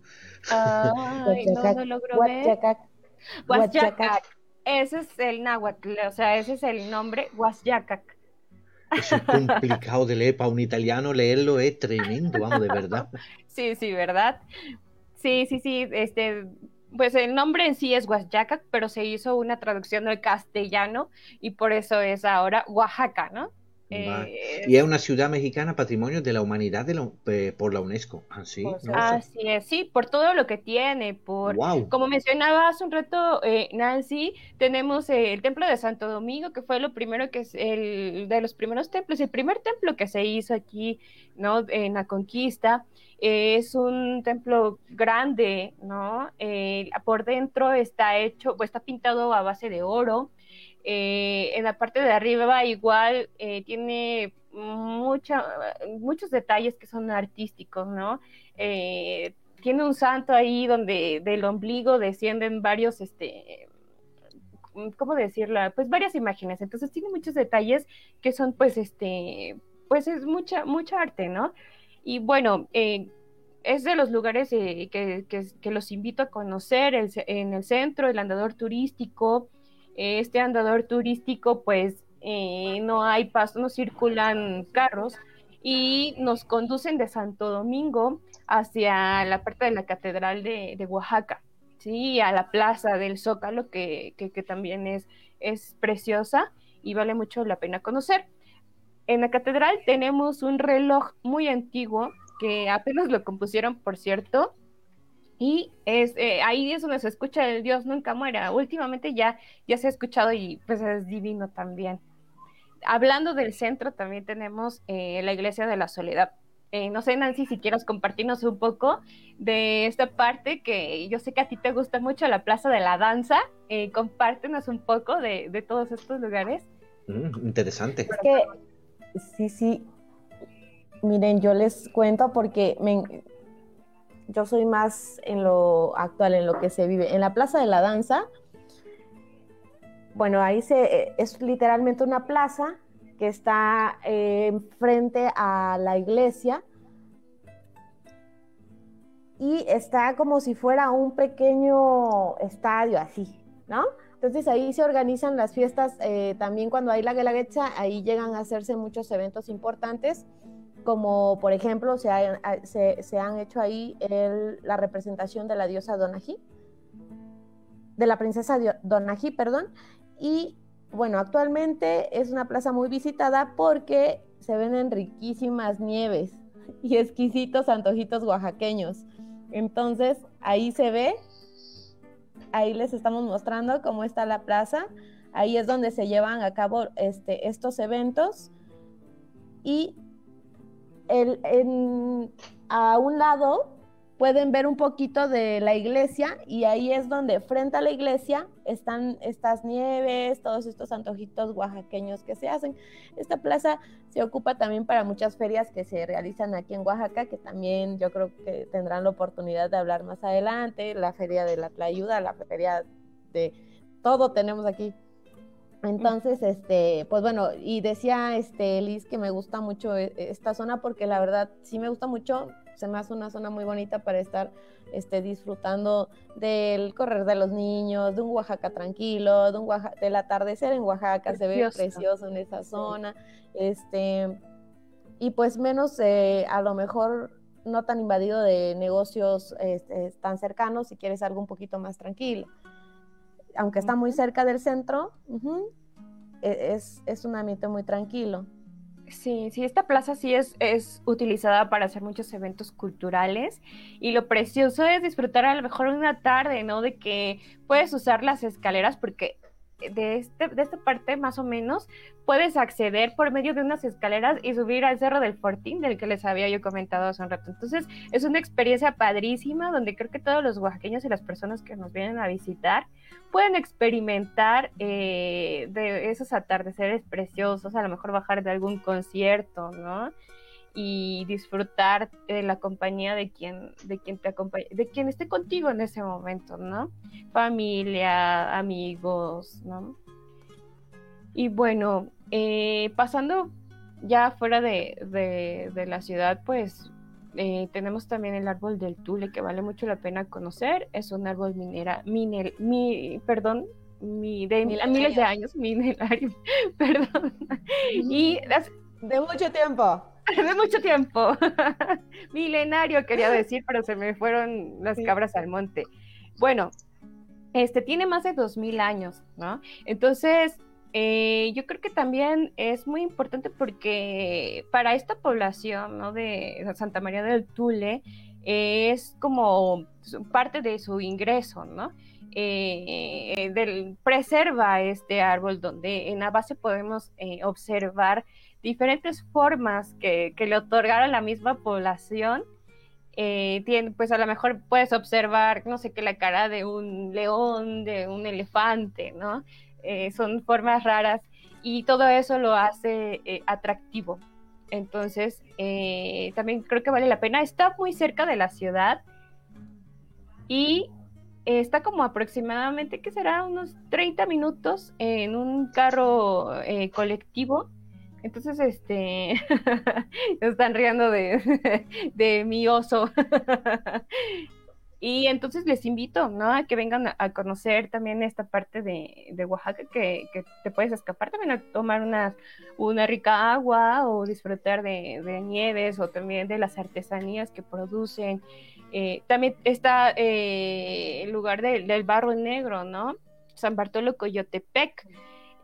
[SPEAKER 2] Ay, no, no logro ver. Huasyacac. Ese es el náhuatl, o sea, ese es el nombre, Huasyacac.
[SPEAKER 1] Es complicado de leer, para un italiano leerlo es tremendo, vamos, de verdad.
[SPEAKER 2] Sí, sí, ¿verdad? Sí, sí, sí, este, pues el nombre en sí es Oaxaca, pero se hizo una traducción al castellano y por eso es ahora Oaxaca, ¿no?
[SPEAKER 1] Eh, y es una ciudad mexicana patrimonio de la humanidad eh, por la UNESCO. Así,
[SPEAKER 2] pues, así es, sí, por todo lo que tiene, por como mencionaba hace un rato eh, Nancy, tenemos el templo de Santo Domingo, que fue lo primero que es el de los primeros templos, el primer templo que se hizo aquí, ¿no? En la conquista. es un templo grande, ¿no? por dentro está hecho, pues está pintado a base de oro. Eh, en la parte de arriba igual eh, tiene mucha, muchos detalles que son artísticos, ¿no? Eh, tiene un santo ahí donde del ombligo descienden varios, este, ¿cómo decirlo? Pues varias imágenes. Entonces tiene muchos detalles que son, pues, este, pues es mucha, mucha arte, ¿no? Y bueno, eh, es de los lugares que, que, los invito a conocer en el centro, el andador turístico. Este andador turístico, pues no hay paso, no circulan carros y nos conducen de Santo Domingo hacia la parte de la Catedral de, de Oaxaca, ¿sí? a la Plaza del Zócalo, que, que, que también es, es preciosa y vale mucho la pena conocer. En la catedral tenemos un reloj muy antiguo que apenas lo compusieron, por cierto, y es eh, ahí es donde se escucha el Dios nunca muera. Últimamente ya, ya se ha escuchado y pues es divino también. Hablando del centro, también tenemos eh, la iglesia de la Soledad. Eh, no sé, Nancy, si quieres compartirnos un poco de esta parte que yo sé que a ti te gusta mucho, la Plaza de la Danza. compártenos un poco de, de todos estos lugares.
[SPEAKER 1] Mm, interesante.
[SPEAKER 3] sí, sí. Miren, yo les cuento porque me, yo soy más en lo actual, en lo que se vive. En la Plaza de la Danza, bueno, ahí se, es literalmente una plaza que está eh, frente a la iglesia y está como si fuera un pequeño estadio así, ¿no? Entonces ahí se organizan las fiestas, eh, también cuando hay la Guelaguetza, ahí llegan a hacerse muchos eventos importantes, como por ejemplo se, se, han hecho ahí la representación de la diosa Donají, de la princesa Donají, perdón, y bueno, actualmente es una plaza muy visitada porque se venden riquísimas nieves y exquisitos antojitos oaxaqueños. Entonces ahí se ve ahí les estamos mostrando cómo está la plaza. Ahí es donde se llevan a cabo este, estos eventos. Y a un lado pueden ver un poquito de la iglesia y ahí es donde frente a la iglesia están estas nieves, todos estos antojitos oaxaqueños que se hacen. Esta plaza se ocupa también para muchas ferias que se realizan aquí en Oaxaca, que también yo creo que tendrán la oportunidad de hablar más adelante, la feria de la Tlayuda, la feria de todo tenemos aquí. Entonces, este, pues bueno, y decía este Liz que me gusta mucho e, esta zona porque la verdad sí me gusta mucho, se me hace una zona muy bonita para estar este, disfrutando del correr de los niños, de un Oaxaca tranquilo, de un del atardecer en Oaxaca, se ve precioso. en esa zona, este, y pues menos eh, a lo mejor no tan invadido de negocios este, tan cercanos si quieres algo un poquito más tranquilo. Aunque está muy cerca del centro, e, es, es un ambiente muy tranquilo.
[SPEAKER 2] Sí, sí, esta plaza sí es, es utilizada para hacer muchos eventos culturales y lo precioso es disfrutar a lo mejor una tarde, ¿no? De que puedes usar las escaleras porque de, este, de esta parte más o menos puedes acceder por medio de unas escaleras y subir al Cerro del Fortín, del que les había yo comentado hace un rato. Entonces es una experiencia padrísima donde creo que todos los oaxaqueños y las personas que nos vienen a visitar pueden experimentar eh, de esos atardeceres preciosos, a lo mejor bajar de algún concierto, ¿no? Y disfrutar de la compañía de quien, de quien te acompañe, de quien esté contigo en ese momento, ¿no? Familia, amigos, ¿no? Y bueno, eh, pasando ya fuera de, la ciudad, pues eh, tenemos también el árbol del Tule que vale mucho la pena conocer. Es un árbol minera, minel, mi, perdón, mi, de miles de años, minenario, perdón. Y
[SPEAKER 3] de mucho tiempo.
[SPEAKER 2] de mucho tiempo. Milenario quería decir, pero se me fueron las cabras al monte. Bueno, este tiene más de dos mil años, ¿no? Entonces, eh, yo creo que también es muy importante porque para esta población, ¿no? De Santa María del Tule, es como parte de su ingreso, ¿no? Eh, del, preserva este árbol donde en la base podemos eh, observar diferentes formas que, le otorgaron la misma población. Eh, pues a lo mejor puedes observar, no sé qué, la cara de un león, de un elefante, ¿no? Eh, son formas raras y todo eso lo hace eh, atractivo. Entonces, también creo que vale la pena. Está muy cerca de la ciudad y está como aproximadamente, que será? Unos 30 minutos en un carro colectivo Entonces, este, están riendo de, de mi oso. Y entonces les invito, ¿no? A que vengan a, conocer también esta parte de, Oaxaca que, te puedes escapar también a tomar una, una rica agua o disfrutar de, nieves o también de las artesanías que producen. Eh, también está eh, el lugar del barro negro, ¿no? San Bartolo Coyotepec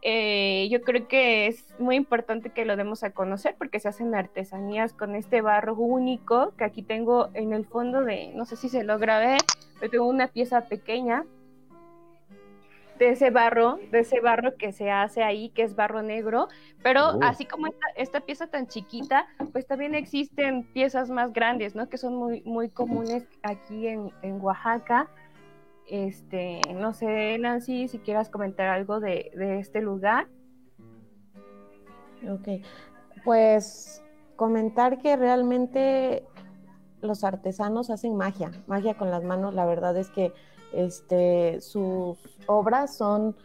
[SPEAKER 2] eh, yo creo que es muy importante que lo demos a conocer porque se hacen artesanías con este barro único que aquí tengo en el fondo de, no sé si se logra ver, pero tengo una pieza pequeña de ese barro, de ese barro que se hace ahí, que es barro negro, pero oh. así como esta, pieza tan chiquita, pues también existen piezas más grandes, ¿no? Que son muy, muy comunes aquí en, en Oaxaca este, no sé, Nancy, si quieras comentar algo de, este lugar.
[SPEAKER 3] Ok, pues comentar que realmente los artesanos hacen magia, magia con las manos. La verdad es que este, sus obras son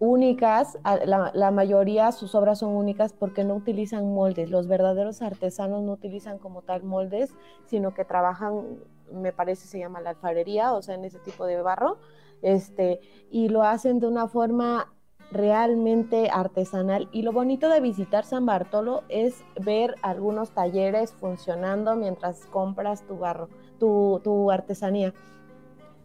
[SPEAKER 3] únicas, la, la, mayoría sus obras son únicas porque no utilizan moldes. Los verdaderos artesanos no utilizan como tal moldes, sino que trabajan me parece se llama la alfarería, o sea, en ese tipo de barro, este, y lo hacen de una forma realmente artesanal. Y lo bonito de visitar San Bartolo es ver algunos talleres funcionando mientras compras tu barro, tu, tu artesanía,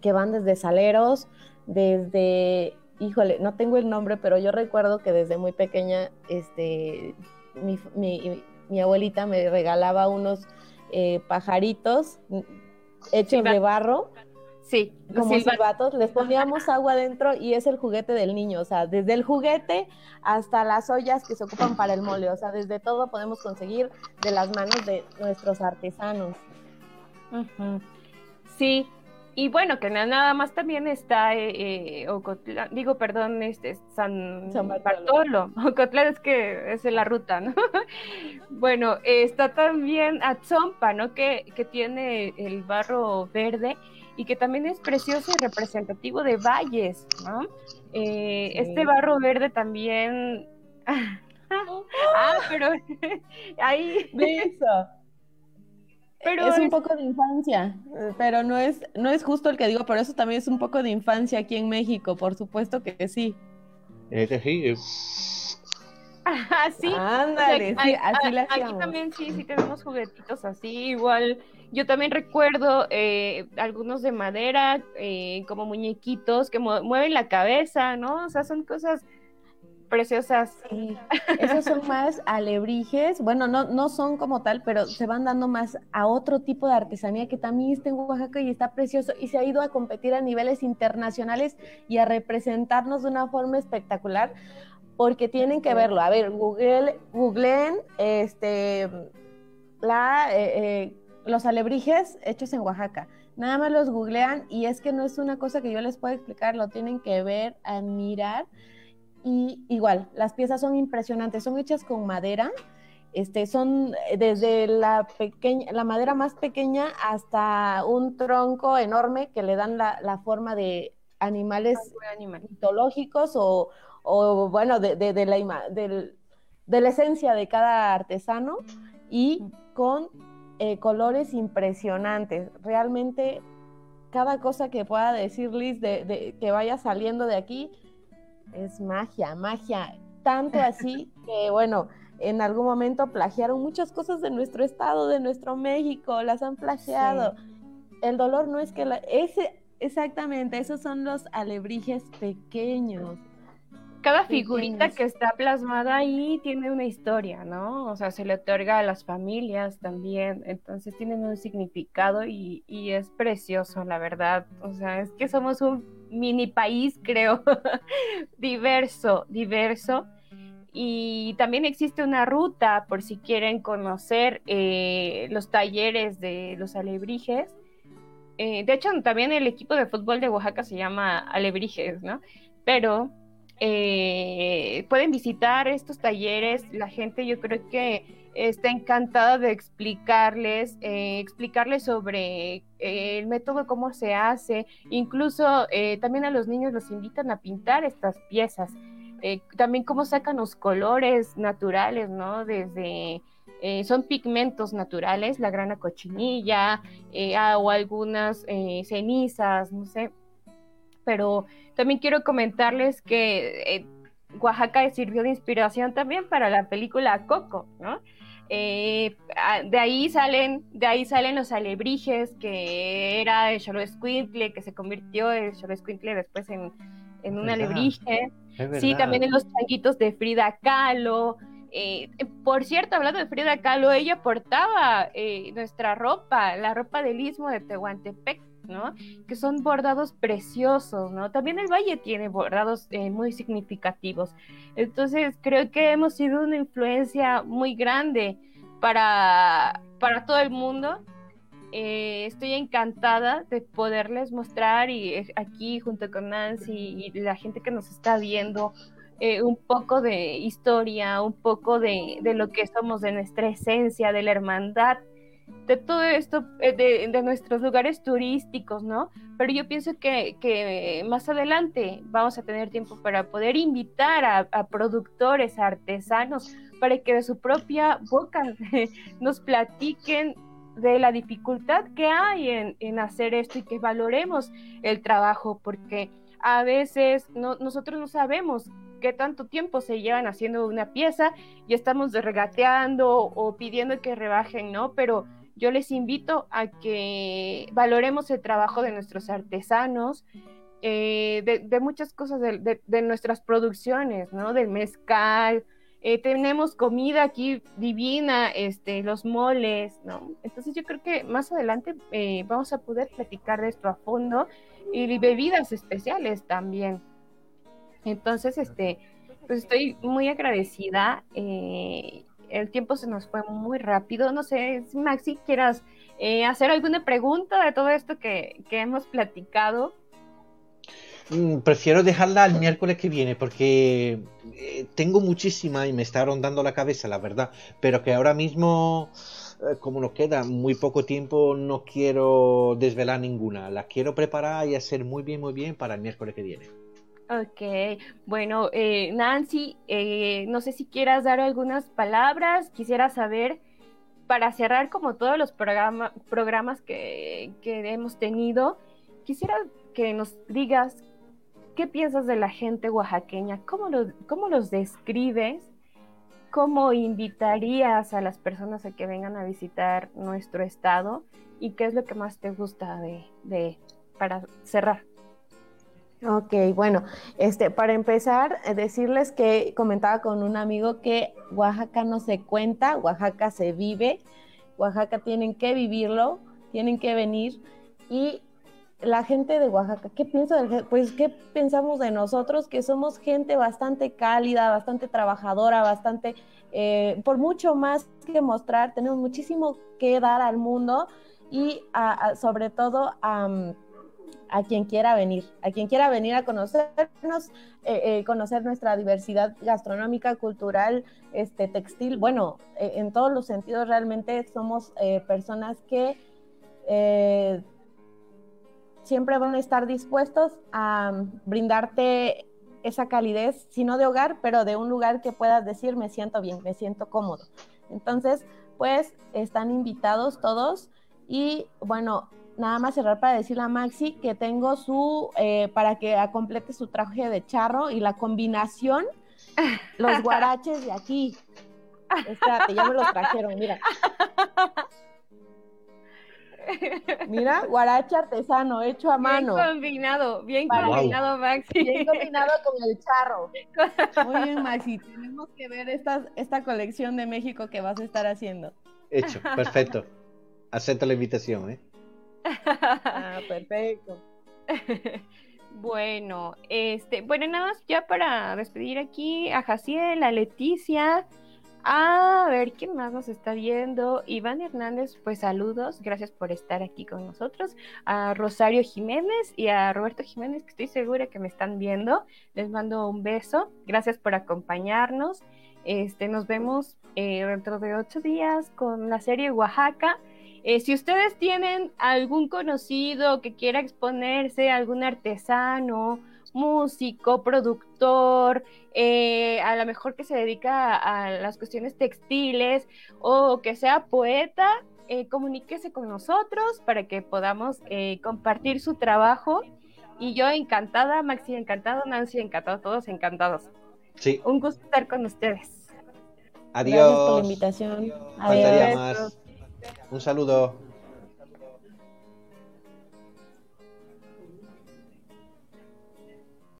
[SPEAKER 3] que van desde saleros, desde, híjole, no tengo el nombre, pero yo recuerdo que desde muy pequeña, este, mi, mi, mi abuelita me regalaba unos eh, pajaritos hechos de barro.
[SPEAKER 2] Sí,
[SPEAKER 3] como silbatos, les poníamos agua adentro y es el juguete del niño, o sea, desde el juguete hasta las ollas que se ocupan para el mole, o sea, desde todo podemos conseguir de las manos de nuestros artesanos.
[SPEAKER 2] Sí, y bueno, que nada más también está, eh, eh digo, perdón, este San, San Bartolo. Ocotlán es que es en la ruta, ¿no? bueno, está también Atzompa, ¿no? Que, que tiene el barro verde y que también es precioso y representativo de valles, ¿no? Eh, este barro verde también... ah, pero ahí...
[SPEAKER 3] Eso es un poco de infancia, pero no es, no es justo el que digo, pero eso también es un poco de infancia aquí en México, por supuesto que sí.
[SPEAKER 1] Es sí.
[SPEAKER 2] Ah, sí.
[SPEAKER 3] Ándale, sí, así
[SPEAKER 2] la Aquí también sí, sí tenemos juguetitos así, igual. Yo también recuerdo eh, algunos de madera, eh, como muñequitos que mueven la cabeza, ¿no? O sea, son cosas preciosas.
[SPEAKER 3] esos son más alebrijes, bueno, no, no son como tal, pero se van dando más a otro tipo de artesanía que también está en Oaxaca y está precioso y se ha ido a competir a niveles internacionales y a representarnos de una forma espectacular porque tienen que verlo. A ver, Google, googleen este, la, eh, eh, los alebrijes hechos en Oaxaca. Nada más los googlean y es que no es una cosa que yo les pueda explicar, lo tienen que ver, admirar y igual, las piezas son impresionantes, son hechas con madera, este, son eh, desde la, pequeña, la madera más pequeña hasta un tronco enorme que le dan la, forma de animales mitológicos o, o, bueno, de, de, la, de, la esencia de cada artesano y con eh, colores impresionantes. Realmente cada cosa que pueda decir Liz de, que vaya saliendo de aquí es magia, magia. Tanto así que, bueno, en algún momento plagiaron muchas cosas de nuestro estado, de nuestro México, las han plagiado. El dolor no es que la... Ese, exactamente, esos son los alebrijes pequeños.
[SPEAKER 2] Cada figurita que está plasmada ahí tiene una historia, ¿no? O sea, se le otorga a las familias también, entonces tienen un significado y, y es precioso, la verdad. O sea, es que somos un mini país, creo, diverso, diverso. Y también existe una ruta por si quieren conocer eh, los talleres de los alebrijes. Eh, de hecho, también el equipo de fútbol de Oaxaca se llama Alebrijes, ¿no? Pero eh, pueden visitar estos talleres. La gente yo creo que está encantada de explicarles, eh, explicarles sobre eh, el método, cómo se hace. Incluso eh, también a los niños los invitan a pintar estas piezas. también cómo sacan los colores naturales, ¿no? Desde, son pigmentos naturales, la grana cochinilla eh, ah, o algunas cenizas, no sé. Pero también quiero comentarles que Oaxaca sirvió de inspiración también para la película Coco, ¿no? Ah, de ahí salen, de ahí salen los alebrijes, que era el Xoloescuintle, que se convirtió el Xoloescuintle después en, en un alebrije. Sí, también en los changuitos de Frida Kahlo. Eh, por cierto, hablando de Frida Kahlo, ella portaba eh, nuestra ropa, la ropa del istmo de Tehuantepec, ¿no? Que son bordados preciosos, ¿no? También el valle tiene bordados eh, muy significativos. Entonces, creo que hemos sido una influencia muy grande para, para todo el mundo eh, estoy encantada de poderles mostrar y eh, aquí junto con Nancy y la gente que nos está viendo un poco de historia, un poco de, lo que somos, de nuestra esencia, de la hermandad, de todo esto, de, nuestros lugares turísticos, ¿no? Pero yo pienso que, más adelante vamos a tener tiempo para poder invitar a, productores, a artesanos, para que de su propia boca nos platiquen de la dificultad que hay en, hacer esto y que valoremos el trabajo, porque a veces nosotros no sabemos qué tanto tiempo se llevan haciendo una pieza y estamos regateando o pidiendo que rebajen, ¿no? Pero yo les invito a que valoremos el trabajo de nuestros artesanos, eh, de, muchas cosas de, nuestras producciones, ¿no? Del mezcal, eh, tenemos comida aquí divina, este, los moles, ¿no? Entonces yo creo que más adelante eh, vamos a poder platicar de esto a fondo y bebidas especiales también. Entonces, este, pues estoy muy agradecida. El tiempo se nos fue muy rápido. No sé, si Maxi, quieras hacer alguna pregunta de todo esto que, que hemos platicado.
[SPEAKER 1] Mm, prefiero dejarla el miércoles que viene porque eh, tengo muchísima y me está rondando la cabeza, la verdad. Pero que ahora mismo, eh, como nos queda muy poco tiempo, no quiero desvelar ninguna. La quiero preparar y hacer muy bien, muy bien para el miércoles que viene.
[SPEAKER 2] Ok, bueno, eh, Nancy, no sé si quieras dar algunas palabras. Quisiera saber, para cerrar como todos los programas que, que hemos tenido, quisiera que nos digas ¿Qué piensas de la gente oaxaqueña? ¿Cómo, cómo los describes? ¿Cómo invitarías a las personas a que vengan a visitar nuestro estado? ¿Y qué es lo que más te gusta de, de para cerrar?
[SPEAKER 3] Ok, bueno, este, para empezar, eh, decirles que comentaba con un amigo que Oaxaca no se cuenta, Oaxaca se vive, Oaxaca tienen que vivirlo, tienen que venir. Y la gente de Oaxaca, ¿qué piensa del, pues qué pensamos de nosotros que somos gente bastante cálida, bastante trabajadora, bastante eh, por mucho más que mostrar, tenemos muchísimo que dar al mundo y sobre todo a, quien quiera venir, a quien quiera venir a conocernos, eh, eh, conocer nuestra diversidad gastronómica, cultural, este, textil, bueno, en todos los sentidos realmente somos personas que siempre van a estar dispuestos a brindarte esa calidez, si no de hogar, pero de un lugar que puedas decir, me siento bien, me siento cómodo. Entonces, pues están invitados todos y bueno, nada más cerrar para decirle a Maxi que tengo su, eh, para que complete su traje de charro y la combinación, los guaraches de aquí. Espérate, ya me los trajeron, mira. Mira, guarache artesano, hecho a mano.
[SPEAKER 2] Bien combinado, bien combinado, Maxi.
[SPEAKER 3] Bien combinado con el charro. Muy bien, Maxi. Tenemos que ver esta, esta colección de México que vas a estar haciendo.
[SPEAKER 1] Hecho, perfecto. Acepto la invitación, ¿eh?
[SPEAKER 3] Ah, perfecto.
[SPEAKER 2] Bueno, este, bueno, nada más ya para despedir aquí a Jaciel, a Leticia, a ver, ¿quién más nos está viendo? Iván Hernández, pues saludos, gracias por estar aquí con nosotros. A Rosario Jiménez y a Roberto Jiménez, que estoy segura que me están viendo. Les mando un beso, gracias por acompañarnos. Este, nos vemos eh, dentro de ocho días con la serie Oaxaca. Eh, si ustedes tienen algún conocido que quiera exponerse, algún artesano, músico, productor, eh, a lo mejor que se dedica a, las cuestiones textiles o que sea poeta, eh, comuníquese con nosotros para que podamos eh, compartir su trabajo. Y yo encantada, Maxi encantado, Nancy encantado, todos encantados.
[SPEAKER 1] Sí.
[SPEAKER 2] Un gusto estar con ustedes.
[SPEAKER 1] Adiós.
[SPEAKER 3] Gracias por la invitación. Adiós.
[SPEAKER 1] Un saludo.